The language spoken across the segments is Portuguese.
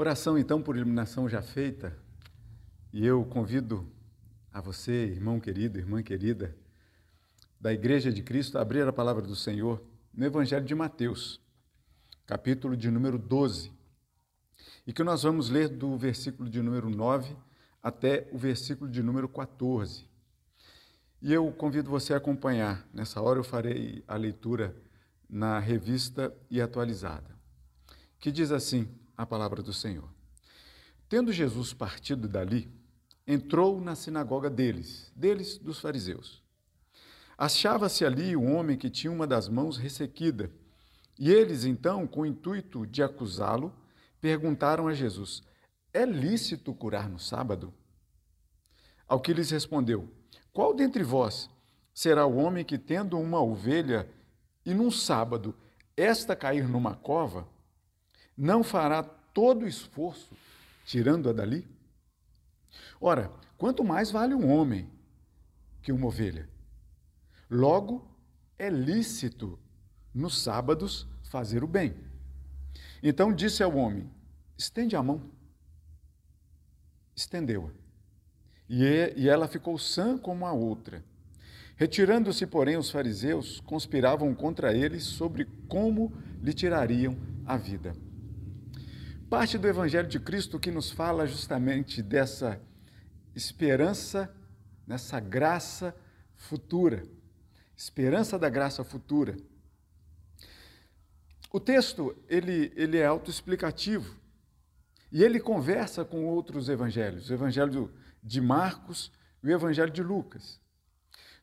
Oração então por iluminação já feita, e eu convido a você, irmão querido, irmã querida, da Igreja de Cristo, a abrir a palavra do Senhor no Evangelho de Mateus, capítulo de número 12, e que nós vamos ler do versículo de número 9 até o versículo de número 14. E eu convido você a acompanhar. Nessa hora eu farei a leitura na revista e atualizada, que diz assim a palavra do Senhor. Tendo Jesus partido dali, entrou na sinagoga deles, deles dos fariseus. Achava-se ali um homem que tinha uma das mãos ressequida, e eles então, com o intuito de acusá-lo, perguntaram a Jesus: É lícito curar no sábado? Ao que lhes respondeu: Qual dentre vós será o homem que, tendo uma ovelha e num sábado esta cair numa cova, não fará todo o esforço tirando-a dali? Ora, quanto mais vale um homem que uma ovelha? Logo, é lícito nos sábados fazer o bem. Então disse ao homem: estende a mão. Estendeu-a. E ela ficou sã como a outra. Retirando-se, porém, os fariseus conspiravam contra ele sobre como lhe tirariam a vida. Parte do Evangelho de Cristo que nos fala justamente dessa esperança, nessa graça futura, esperança da graça futura. O texto ele, ele é autoexplicativo e ele conversa com outros evangelhos, o Evangelho de Marcos e o Evangelho de Lucas.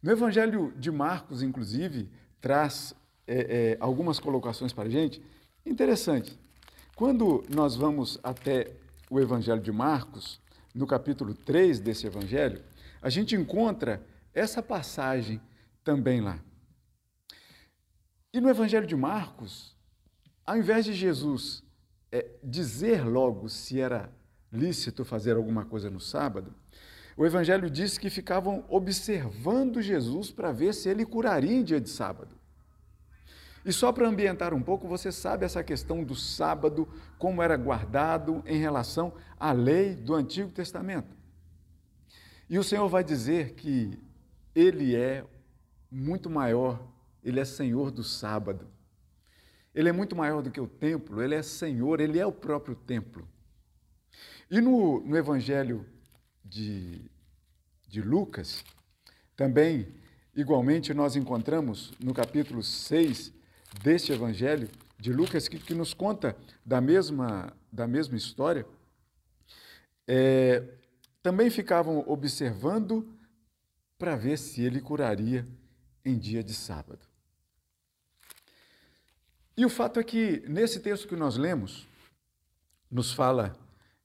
No Evangelho de Marcos, inclusive, traz é, é, algumas colocações para a gente interessantes. Quando nós vamos até o Evangelho de Marcos, no capítulo 3 desse Evangelho, a gente encontra essa passagem também lá. E no Evangelho de Marcos, ao invés de Jesus é, dizer logo se era lícito fazer alguma coisa no sábado, o Evangelho diz que ficavam observando Jesus para ver se ele curaria em dia de sábado. E só para ambientar um pouco, você sabe essa questão do sábado, como era guardado em relação à lei do Antigo Testamento. E o Senhor vai dizer que Ele é muito maior, Ele é Senhor do sábado. Ele é muito maior do que o templo, Ele é Senhor, Ele é o próprio templo. E no, no Evangelho de, de Lucas, também, igualmente, nós encontramos no capítulo 6 deste Evangelho de Lucas, que, que nos conta da mesma, da mesma história, é, também ficavam observando para ver se ele curaria em dia de sábado. E o fato é que, nesse texto que nós lemos, nos fala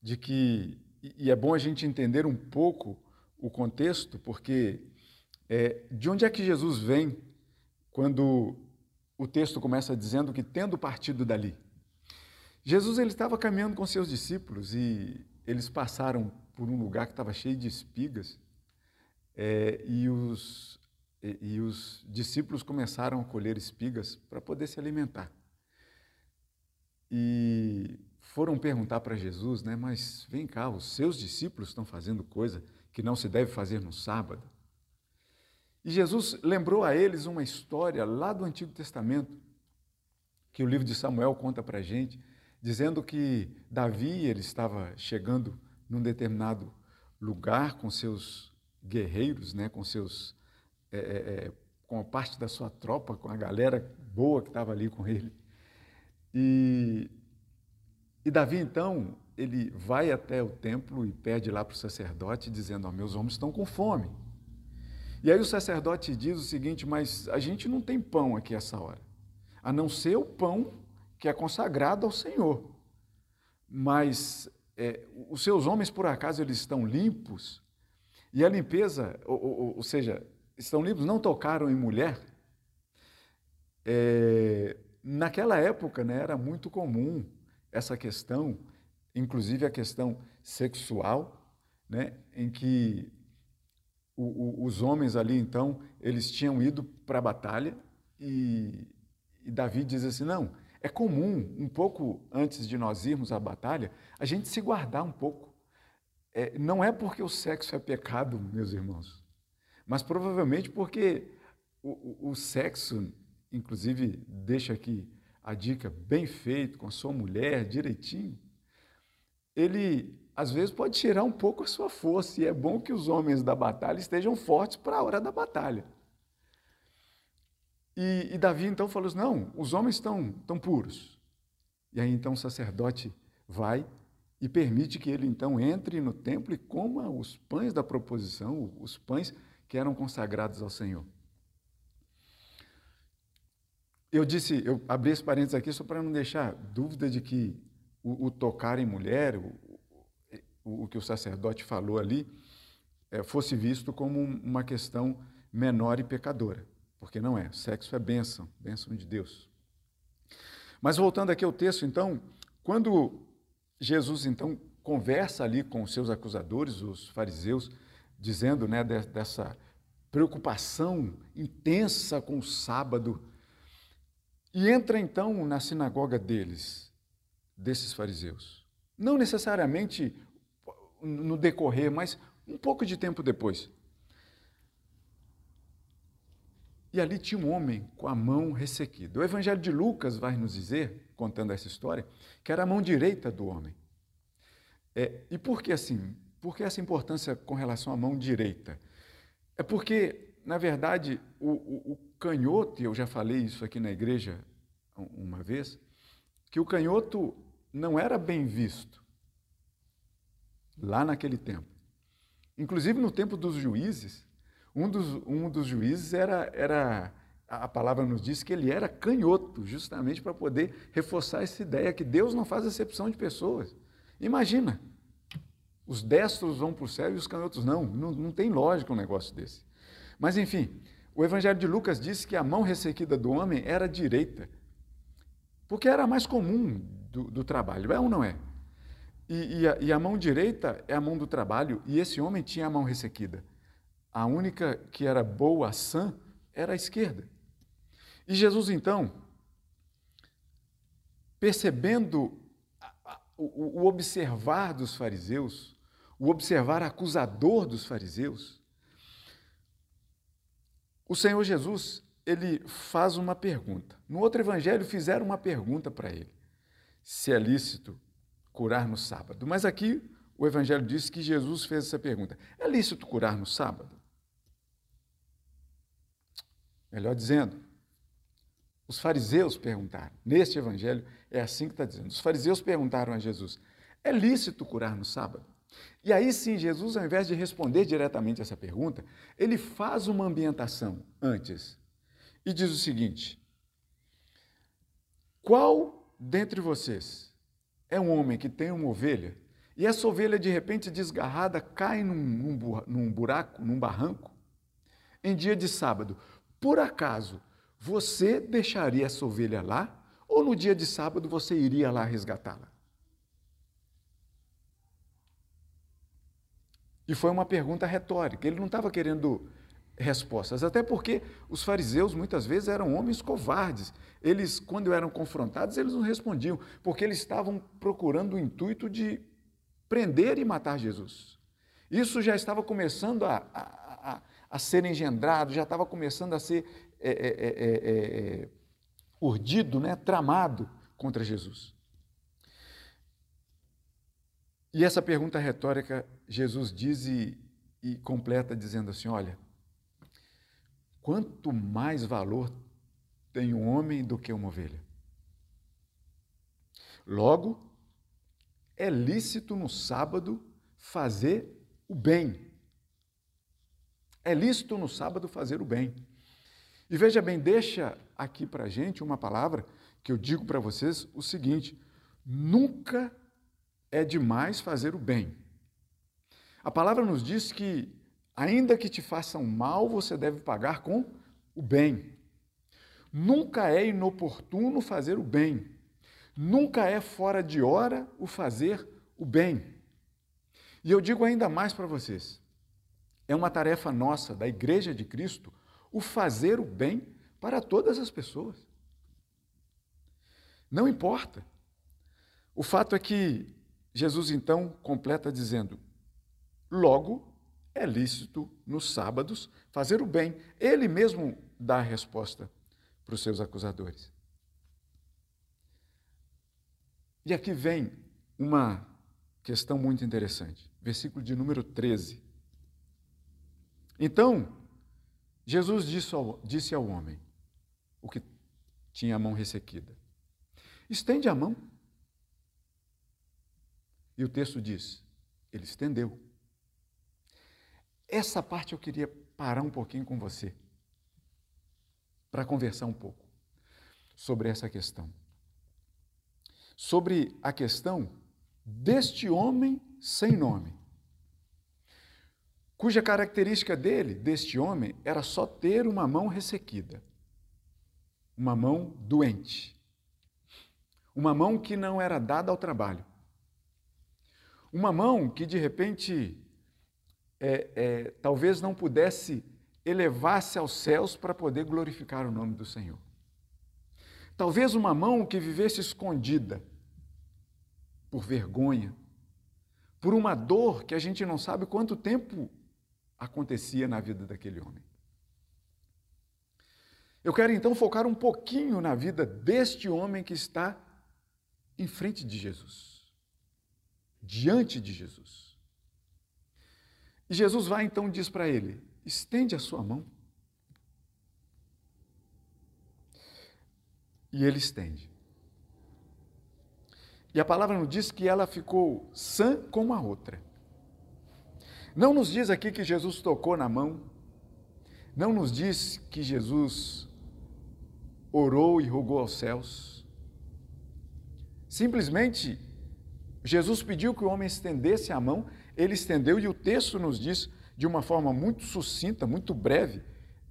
de que e é bom a gente entender um pouco o contexto, porque é, de onde é que Jesus vem quando o texto começa dizendo que tendo partido dali? Jesus ele estava caminhando com seus discípulos e eles passaram por um lugar que estava cheio de espigas é, e, os, e, e os discípulos começaram a colher espigas para poder se alimentar. E foram perguntar para Jesus, né? Mas vem cá, os seus discípulos estão fazendo coisa que não se deve fazer no sábado. E Jesus lembrou a eles uma história lá do Antigo Testamento, que o livro de Samuel conta para a gente, dizendo que Davi ele estava chegando num determinado lugar com seus guerreiros, né, com seus é, é, com a parte da sua tropa, com a galera boa que estava ali com ele. E e Davi, então, ele vai até o templo e pede lá para o sacerdote, dizendo: oh, Meus homens estão com fome. E aí o sacerdote diz o seguinte: Mas a gente não tem pão aqui essa hora, a não ser o pão que é consagrado ao Senhor. Mas é, os seus homens, por acaso, eles estão limpos? E a limpeza, ou, ou, ou seja, estão limpos, não tocaram em mulher? É, naquela época né, era muito comum essa questão, inclusive a questão sexual, né, em que o, o, os homens ali, então, eles tinham ido para a batalha e, e Davi diz assim: não, é comum, um pouco antes de nós irmos à batalha, a gente se guardar um pouco. É, não é porque o sexo é pecado, meus irmãos, mas provavelmente porque o, o, sexo, inclusive, deixa aqui a dica bem feito, com a sua mulher, direitinho, ele às vezes pode tirar um pouco a sua força, e é bom que os homens da batalha estejam fortes para a hora da batalha. E, e, Davi então falou assim: não, os homens estão tão puros. E aí então o sacerdote vai e permite que ele então entre no templo e coma os pães da proposição, os pães que eram consagrados ao Senhor. Eu disse, eu abri esse parênteses aqui só para não deixar dúvida de que o, o tocar em mulher, o, o, que o sacerdote falou ali, é, fosse visto como uma questão menor e pecadora, porque não é. Sexo é bênção, bênção de Deus. Mas voltando aqui ao texto, então, quando Jesus então conversa ali com os seus acusadores, os fariseus, dizendo né, dessa preocupação intensa com o sábado, e entra então na sinagoga deles, desses fariseus. Não necessariamente no decorrer, mas um pouco de tempo depois. E ali tinha um homem com a mão ressequida. O Evangelho de Lucas vai nos dizer, contando essa história, que era a mão direita do homem. É, e por que assim? Por que essa importância com relação à mão direita? É porque, na verdade, o, o, o canhoto, e eu já falei isso aqui na igreja uma vez, que o canhoto não era bem visto lá naquele tempo. Inclusive no tempo dos juízes, um dos, um dos juízes era, era, a palavra nos diz que ele era canhoto, justamente para poder reforçar essa ideia que Deus não faz acepção de pessoas. Imagina, os destros vão para o céu e os canhotos não. não. Não tem lógica um negócio desse. Mas, enfim, o Evangelho de Lucas diz que a mão ressequida do homem era direita, porque era mais comum do, do trabalho. É ou não é? E, e, a, e, a, mão direita é a mão do trabalho, e esse homem tinha a mão ressequida. A única que era boa, sã, era a esquerda. E Jesus, então, percebendo o, o observar dos fariseus, o observar acusador dos fariseus, o Senhor Jesus, ele faz uma pergunta. No outro evangelho fizeram uma pergunta para ele: se é lícito curar no sábado. Mas aqui o evangelho diz que Jesus fez essa pergunta: é lícito curar no sábado? Melhor dizendo, os fariseus perguntaram. Neste evangelho é assim que está dizendo. Os fariseus perguntaram a Jesus: é lícito curar no sábado? E aí sim, Jesus, ao invés de responder diretamente essa pergunta, ele faz uma ambientação antes e diz o seguinte: Qual dentre vocês é um homem que tem uma ovelha e essa ovelha de repente desgarrada cai num, num buraco, num barranco, em dia de sábado? Por acaso você deixaria essa ovelha lá ou no dia de sábado você iria lá resgatá-la? E foi uma pergunta retórica. Ele não estava querendo respostas, até porque os fariseus muitas vezes eram homens covardes. Eles, quando eram confrontados, eles não respondiam, porque eles estavam procurando o intuito de prender e matar Jesus. Isso já estava começando a, a, a, a ser engendrado, já estava começando a ser é é, é, é, é, urdido, né, tramado contra Jesus. E essa pergunta retórica, Jesus diz e, e completa dizendo assim: olha, quanto mais valor tem um homem do que uma ovelha? Logo, é lícito no sábado fazer o bem. É lícito no sábado fazer o bem. E veja bem, deixa aqui para gente uma palavra que eu digo para vocês o seguinte: nunca é demais fazer o bem. A palavra nos diz que, ainda que te façam mal, você deve pagar com o bem. Nunca é inoportuno fazer o bem. Nunca é fora de hora o fazer o bem. E eu digo ainda mais para vocês: é uma tarefa nossa, da Igreja de Cristo, o fazer o bem para todas as pessoas. Não importa. O fato é que Jesus então completa dizendo: logo é lícito nos sábados fazer o bem. Ele mesmo dá a resposta para os seus acusadores. E aqui vem uma questão muito interessante. Versículo de número 13. Então, Jesus disse ao, disse ao homem, o que tinha a mão ressequida: Estende a mão. E o texto diz: Ele estendeu. Essa parte eu queria parar um pouquinho com você, para conversar um pouco sobre essa questão. Sobre a questão deste homem sem nome, cuja característica dele, deste homem, era só ter uma mão ressequida, uma mão doente, uma mão que não era dada ao trabalho, uma mão que de repente é, é, talvez não pudesse elevar-se aos céus para poder glorificar o nome do Senhor. Talvez uma mão que vivesse escondida por vergonha, por uma dor que a gente não sabe quanto tempo acontecia na vida daquele homem. Eu quero então focar um pouquinho na vida deste homem que está em frente de Jesus, diante de Jesus. E Jesus vai então e diz para ele: estende a sua mão. E ele estende. E a palavra nos diz que ela ficou sã como a outra. Não nos diz aqui que Jesus tocou na mão, não nos diz que Jesus orou e rogou aos céus. Simplesmente, Jesus pediu que o homem estendesse a mão ele estendeu e o texto nos diz de uma forma muito sucinta, muito breve,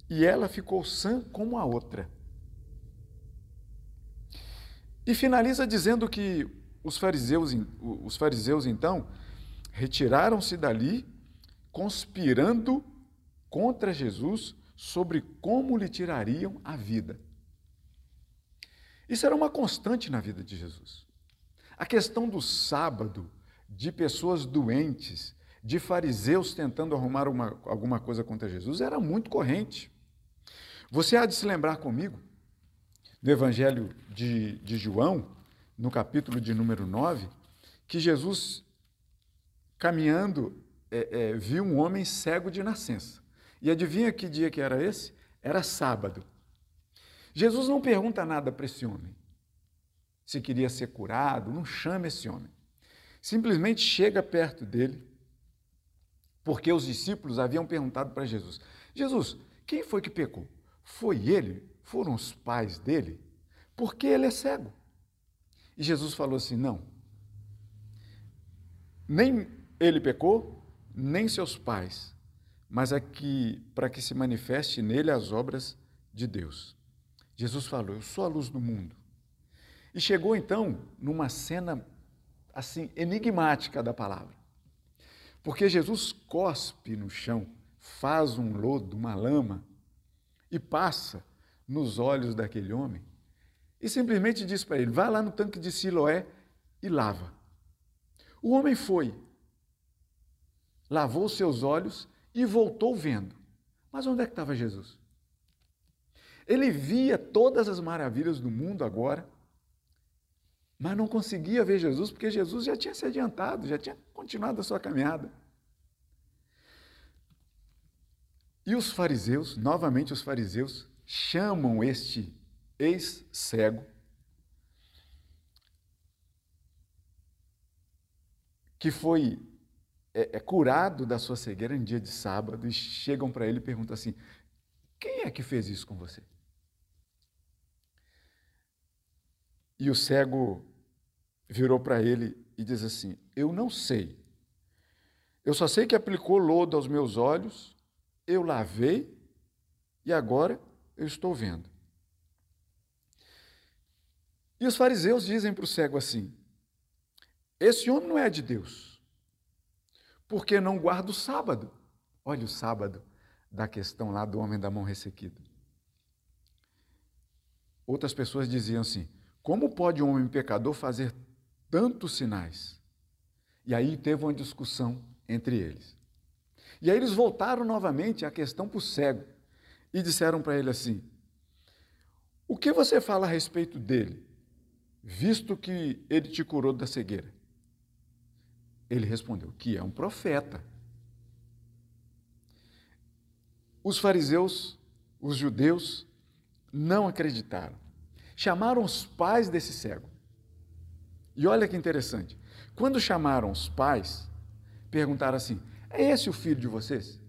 e ela ficou sã como a outra. E finaliza dizendo que os fariseus, os fariseus então retiraram-se dali, conspirando contra Jesus sobre como lhe tirariam a vida. Isso era uma constante na vida de Jesus. A questão do sábado, de pessoas doentes, de fariseus tentando arrumar uma, alguma coisa contra Jesus, era muito corrente. Você há de se lembrar comigo, no Evangelho de, de João, no capítulo de número 9, que Jesus, caminhando, é, é, viu um homem cego de nascença. E adivinha que dia que era esse? Era sábado. Jesus não pergunta nada para esse homem. Se queria ser curado, não chama esse homem simplesmente chega perto dele, porque os discípulos haviam perguntado para Jesus: Jesus, quem foi que pecou? Foi ele? Foram os pais dele? Porque ele é cego. E Jesus falou assim: Não, nem ele pecou, nem seus pais, mas aqui é para que se manifeste nele as obras de Deus. Jesus falou: Eu sou a luz do mundo. E chegou então numa cena assim enigmática da palavra. Porque Jesus cospe no chão, faz um lodo, uma lama e passa nos olhos daquele homem e simplesmente diz para ele: vá lá no tanque de Siloé e lava. O homem foi, lavou seus olhos e voltou vendo. Mas onde é que estava Jesus? Ele via todas as maravilhas do mundo agora, mas não conseguia ver Jesus porque Jesus já tinha se adiantado, já tinha continuado a sua caminhada. E os fariseus, novamente os fariseus, chamam este ex-cego, que foi é, é, curado da sua cegueira em dia de sábado, e chegam para ele e perguntam assim: quem é que fez isso com você? E o cego virou para ele e diz assim: Eu não sei. Eu só sei que aplicou lodo aos meus olhos, eu lavei e agora eu estou vendo. E os fariseus dizem para o cego assim: Esse homem não é de Deus, porque não guarda o sábado. Olha o sábado da questão lá do homem da mão ressequida. Outras pessoas diziam assim: Como pode um homem pecador fazer tantos sinais? E aí teve uma discussão entre eles. E aí eles voltaram novamente a questão para o cego e disseram para ele assim: O que você fala a respeito dele, visto que ele te curou da cegueira? Ele respondeu: Que é um profeta. Os fariseus, os judeus, não acreditaram. Chamaram os pais desse cego. E olha que interessante. Quando chamaram os pais, perguntaram assim: É esse o filho de vocês?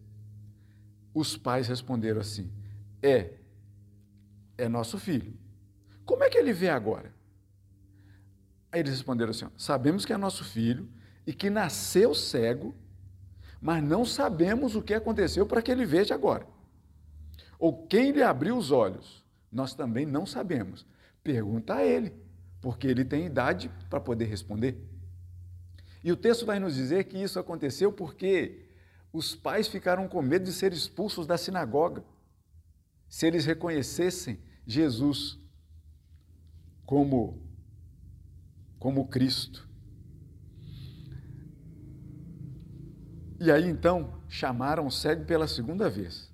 Os pais responderam assim: É, é nosso filho. Como é que ele vê agora? Aí eles responderam assim: Sabemos que é nosso filho e que nasceu cego, mas não sabemos o que aconteceu para que ele veja agora. Ou quem lhe abriu os olhos, nós também não sabemos. Pergunta a ele, porque ele tem idade para poder responder. E o texto vai nos dizer que isso aconteceu porque os pais ficaram com medo de ser expulsos da sinagoga se eles reconhecessem Jesus como como Cristo. E aí então chamaram o cego pela segunda vez.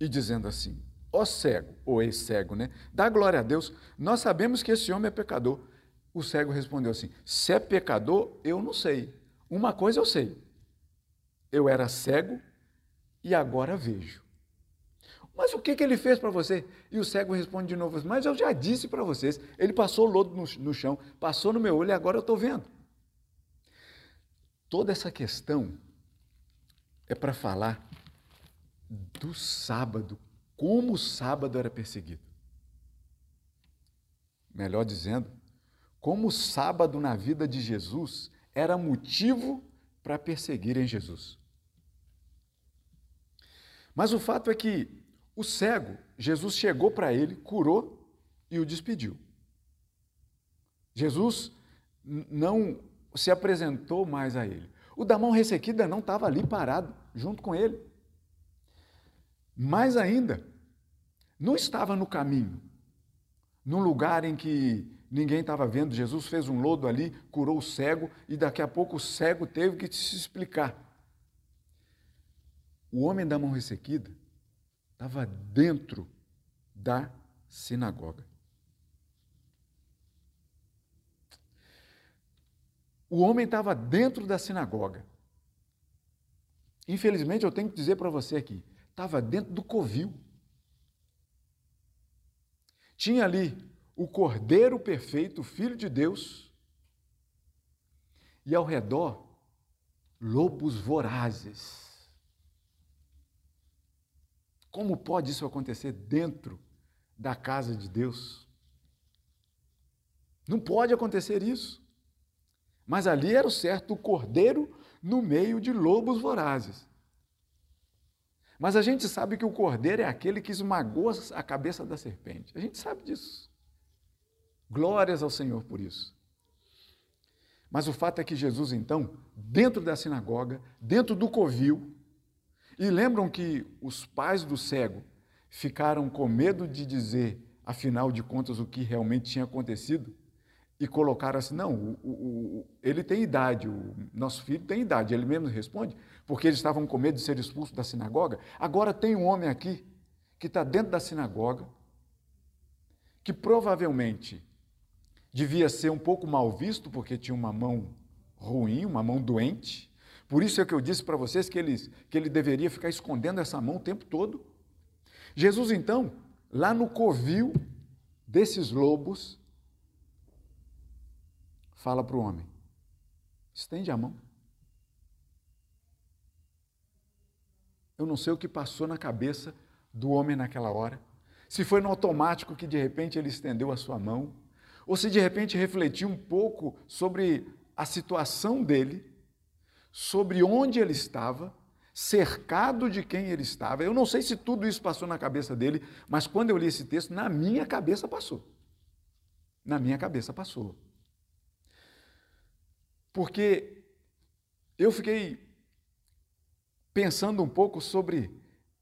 E dizendo assim: Ó cego, ou ex-cego, né? Dá glória a Deus, nós sabemos que esse homem é pecador. O cego respondeu assim: Se é pecador, eu não sei. Uma coisa eu sei. Eu era cego e agora vejo. Mas o que, que ele fez para você? E o cego responde de novo: Mas eu já disse para vocês. Ele passou lodo no, no chão, passou no meu olho e agora eu estou vendo. Toda essa questão é para falar do sábado, como o sábado era perseguido. Melhor dizendo, como o sábado na vida de Jesus era motivo para perseguirem Jesus. Mas o fato é que o cego, Jesus chegou para ele, curou e o despediu. Jesus não se apresentou mais a ele. O da mão ressequida não estava ali parado, junto com ele. Mais ainda, não estava no caminho, num lugar em que ninguém estava vendo. Jesus fez um lodo ali, curou o cego e daqui a pouco o cego teve que se explicar. O homem da mão ressequida estava dentro da sinagoga. O homem estava dentro da sinagoga. Infelizmente, eu tenho que dizer para você aqui, estava dentro do covil. Tinha ali o Cordeiro perfeito, o Filho de Deus, e ao redor, lobos vorazes. Como pode isso acontecer dentro da casa de Deus? Não pode acontecer isso. Mas ali era o certo, o cordeiro no meio de lobos vorazes. Mas a gente sabe que o cordeiro é aquele que esmagou a cabeça da serpente. A gente sabe disso. Glórias ao Senhor por isso. Mas o fato é que Jesus, então, dentro da sinagoga, dentro do covil, e lembram que os pais do cego ficaram com medo de dizer, afinal de contas, o que realmente tinha acontecido? E colocaram assim: não, o, o, ele tem idade, o nosso filho tem idade. Ele mesmo responde, porque eles estavam com medo de ser expulsos da sinagoga. Agora tem um homem aqui que está dentro da sinagoga, que provavelmente devia ser um pouco mal visto, porque tinha uma mão ruim, uma mão doente. Por isso é que eu disse para vocês que ele, que ele deveria ficar escondendo essa mão o tempo todo. Jesus, então, lá no covil desses lobos, fala para o homem: estende a mão. Eu não sei o que passou na cabeça do homem naquela hora. Se foi no automático que de repente ele estendeu a sua mão, ou se de repente refletiu um pouco sobre a situação dele, sobre onde ele estava, cercado de quem ele estava. Eu não sei se tudo isso passou na cabeça dele, mas quando eu li esse texto, na minha cabeça passou. Na minha cabeça passou. Porque eu fiquei pensando um pouco sobre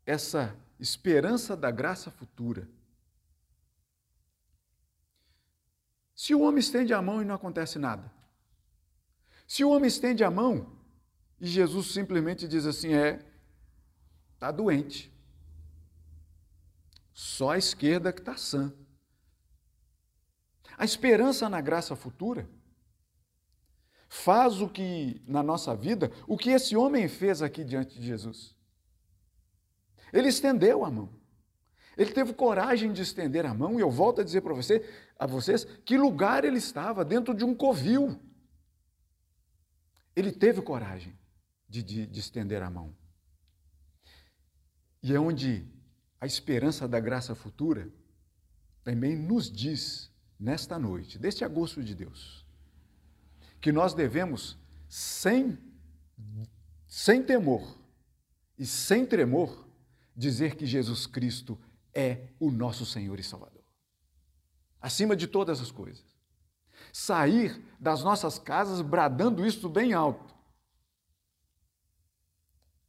essa esperança da graça futura. Se o homem estende a mão e não acontece nada. Se o homem estende a mão e Jesus simplesmente diz assim: é, está doente. Só a esquerda que está sã. A esperança na graça futura faz o que na nossa vida, o que esse homem fez aqui diante de Jesus. Ele estendeu a mão. Ele teve coragem de estender a mão, e eu volto a dizer para você, a vocês que lugar ele estava, dentro de um covil. Ele teve coragem de, de, de estender a mão. E é onde a esperança da graça futura também nos diz, nesta noite, deste agosto de Deus, que nós devemos, sem, sem temor e sem tremor, dizer que Jesus Cristo é o nosso Senhor e Salvador. Acima de todas as coisas. Sair das nossas casas bradando isso bem alto.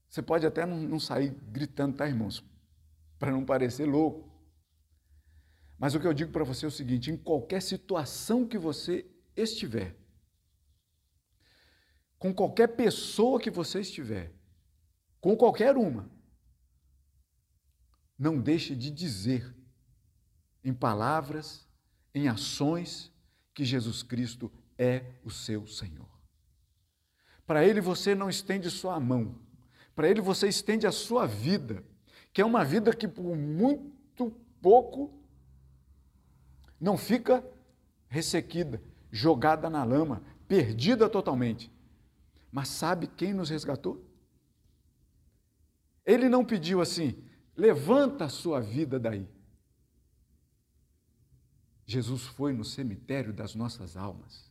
Você pode até não sair gritando, tá, irmãos? Para não parecer louco. Mas o que eu digo para você é o seguinte: em qualquer situação que você estiver, com qualquer pessoa que você estiver, com qualquer uma, não deixe de dizer em palavras, em ações, que Jesus Cristo é o seu Senhor. Para Ele você não estende só a mão, para Ele você estende a sua vida, que é uma vida que por muito pouco não fica ressequida, jogada na lama, perdida totalmente. Mas sabe quem nos resgatou? Ele não pediu assim, Levanta a sua vida daí. Jesus foi no cemitério das nossas almas,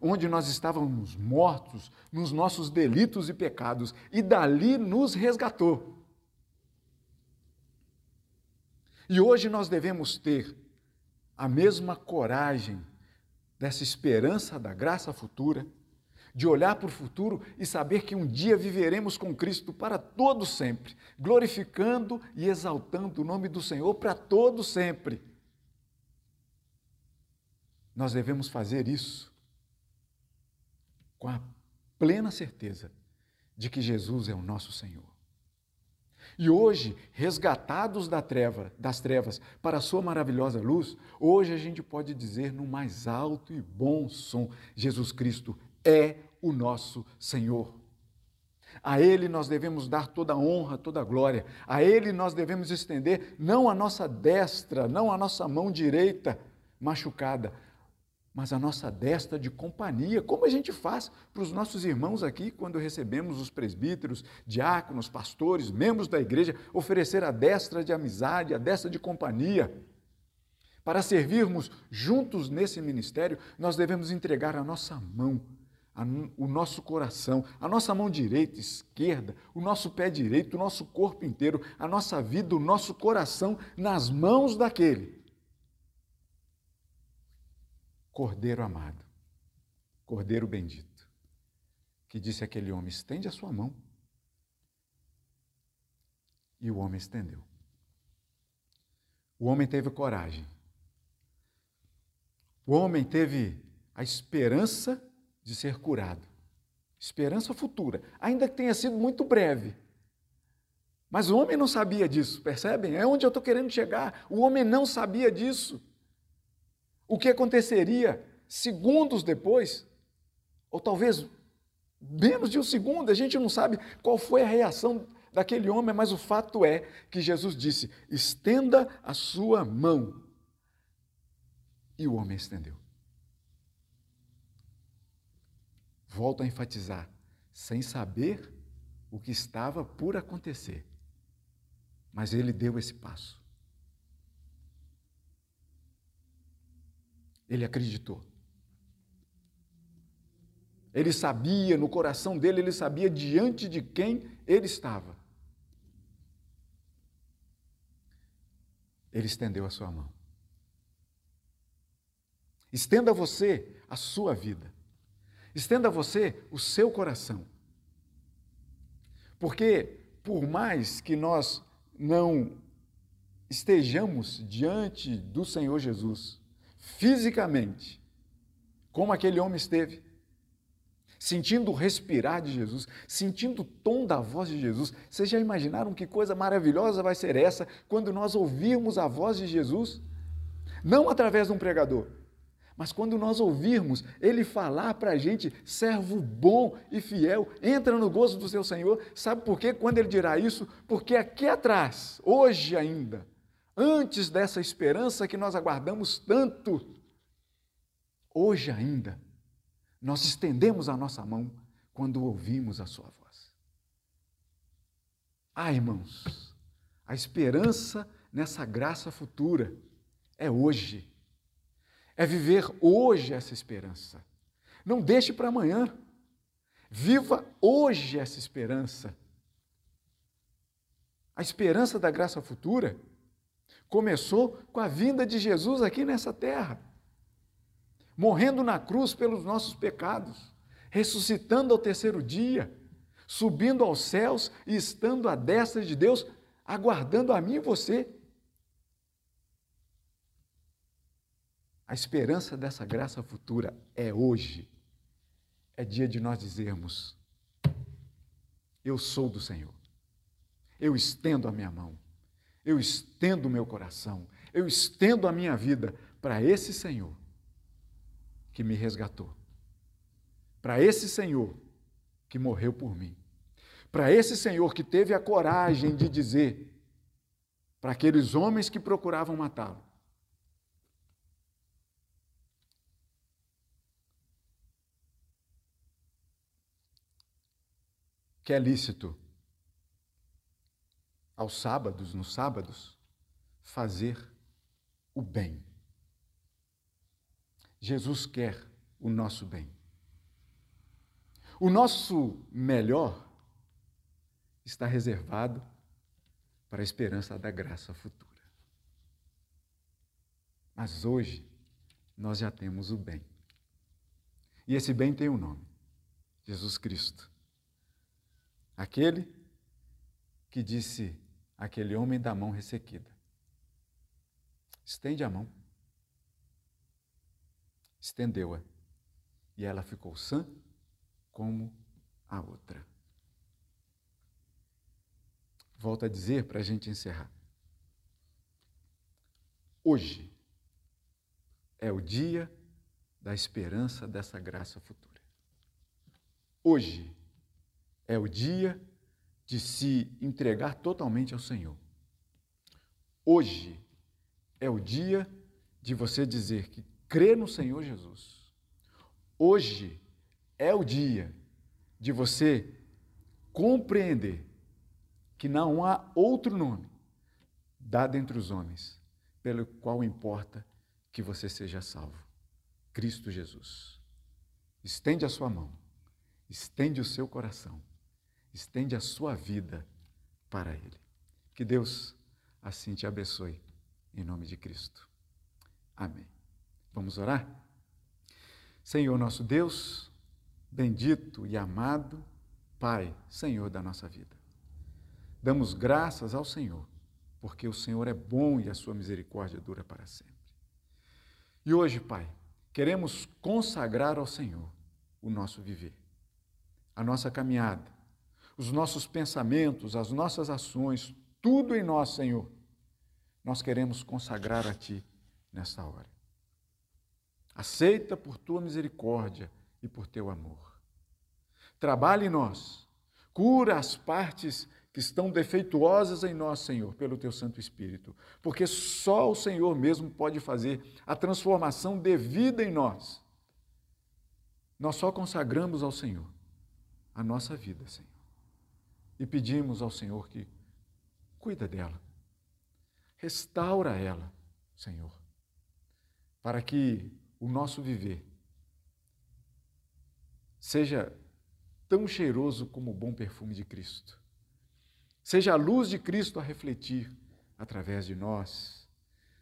onde nós estávamos mortos nos nossos delitos e pecados, e dali nos resgatou. E hoje nós devemos ter a mesma coragem dessa esperança da graça futura de olhar para o futuro e saber que um dia viveremos com Cristo para todo sempre, glorificando e exaltando o nome do Senhor para todo sempre. Nós devemos fazer isso com a plena certeza de que Jesus é o nosso Senhor. E hoje, resgatados da treva, das trevas para a sua maravilhosa luz, hoje a gente pode dizer no mais alto e bom som: Jesus Cristo é o nosso Senhor. A Ele nós devemos dar toda a honra, toda a glória. A Ele nós devemos estender não a nossa destra, não a nossa mão direita machucada, mas a nossa destra de companhia, como a gente faz para os nossos irmãos aqui quando recebemos os presbíteros, diáconos, pastores, membros da igreja, oferecer a destra de amizade, a destra de companhia. Para servirmos juntos nesse ministério, nós devemos entregar a nossa mão a, o nosso coração, a nossa mão direita, esquerda, o nosso pé direito, o nosso corpo inteiro, a nossa vida, o nosso coração nas mãos daquele. Cordeiro amado, Cordeiro bendito, que disse aquele homem: estende a sua mão. E o homem estendeu. O homem teve coragem. O homem teve a esperança de ser curado. Esperança futura, ainda que tenha sido muito breve. Mas o homem não sabia disso, percebem? É onde eu estou querendo chegar. O homem não sabia disso. O que aconteceria segundos depois, ou talvez menos de um segundo, a gente não sabe qual foi a reação daquele homem, mas o fato é que Jesus disse: estenda a sua mão. E o homem estendeu. Volto a enfatizar, sem saber o que estava por acontecer. Mas ele deu esse passo. Ele acreditou. Ele sabia, no coração dele, ele sabia diante de quem ele estava. Ele estendeu a sua mão. Estenda você a sua vida. Estenda a você o seu coração. Porque, por mais que nós não estejamos diante do Senhor Jesus, fisicamente, como aquele homem esteve, sentindo o respirar de Jesus, sentindo o tom da voz de Jesus. Vocês já imaginaram que coisa maravilhosa vai ser essa quando nós ouvirmos a voz de Jesus? Não através de um pregador, mas quando nós ouvirmos ele falar para a gente, servo bom e fiel, entra no gozo do seu Senhor. Sabe por quê? Quando ele dirá isso? Porque aqui atrás, hoje ainda, antes dessa esperança que nós aguardamos tanto, hoje ainda, nós estendemos a nossa mão quando ouvimos a Sua voz. Ah, irmãos, a esperança nessa graça futura é hoje. É viver hoje essa esperança. Não deixe para amanhã. Viva hoje essa esperança. A esperança da graça futura começou com a vinda de Jesus aqui nessa terra morrendo na cruz pelos nossos pecados, ressuscitando ao terceiro dia, subindo aos céus e estando à destra de Deus, aguardando a mim e você. A esperança dessa graça futura é hoje. É dia de nós dizermos: Eu sou do Senhor. Eu estendo a minha mão. Eu estendo o meu coração. Eu estendo a minha vida para esse Senhor que me resgatou. Para esse Senhor que morreu por mim. Para esse Senhor que teve a coragem de dizer para aqueles homens que procuravam matá-lo: que é lícito aos sábados, nos sábados, fazer o bem. Jesus quer o nosso bem. O nosso melhor está reservado para a esperança da graça futura. Mas hoje nós já temos o bem. E esse bem tem um nome: Jesus Cristo. Aquele que disse àquele homem da mão ressequida: estende a mão estendeu-a e ela ficou sã como a outra. Volto a dizer para a gente encerrar. Hoje é o dia da esperança dessa graça futura. Hoje é o dia de se entregar totalmente ao Senhor. Hoje é o dia de você dizer que crê no Senhor Jesus. Hoje é o dia de você compreender que não há outro nome dado entre os homens pelo qual importa que você seja salvo. Cristo Jesus. Estende a sua mão, estende o seu coração, estende a sua vida para Ele. Que Deus assim te abençoe, em nome de Cristo. Amém. Vamos orar? Senhor nosso Deus, bendito e amado Pai, Senhor da nossa vida. Damos graças ao Senhor, porque o Senhor é bom e a sua misericórdia dura para sempre. E hoje, Pai, queremos consagrar ao Senhor o nosso viver, a nossa caminhada, os nossos pensamentos, as nossas ações, tudo em nós, Senhor. Nós queremos consagrar a Ti nesta hora. Aceita por tua misericórdia e por teu amor. Trabalhe em nós, cura as partes que estão defeituosas em nós, Senhor, pelo teu Santo Espírito, porque só o Senhor mesmo pode fazer a transformação devida em nós. Nós só consagramos ao Senhor a nossa vida, Senhor, e pedimos ao Senhor que cuida dela, restaura ela, Senhor, para que o nosso viver seja tão cheiroso como o bom perfume de Cristo. Seja a luz de Cristo a refletir através de nós.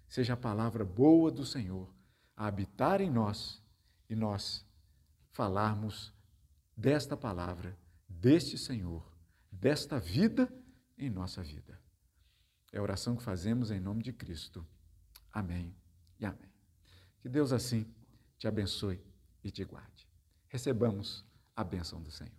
Seja a palavra boa do Senhor a habitar em nós e nós falarmos desta palavra, deste Senhor, desta vida em nossa vida. É a oração que fazemos em nome de Cristo. Amém e amém. Que Deus assim te abençoe e te guarde. Recebamos a bênção do Senhor.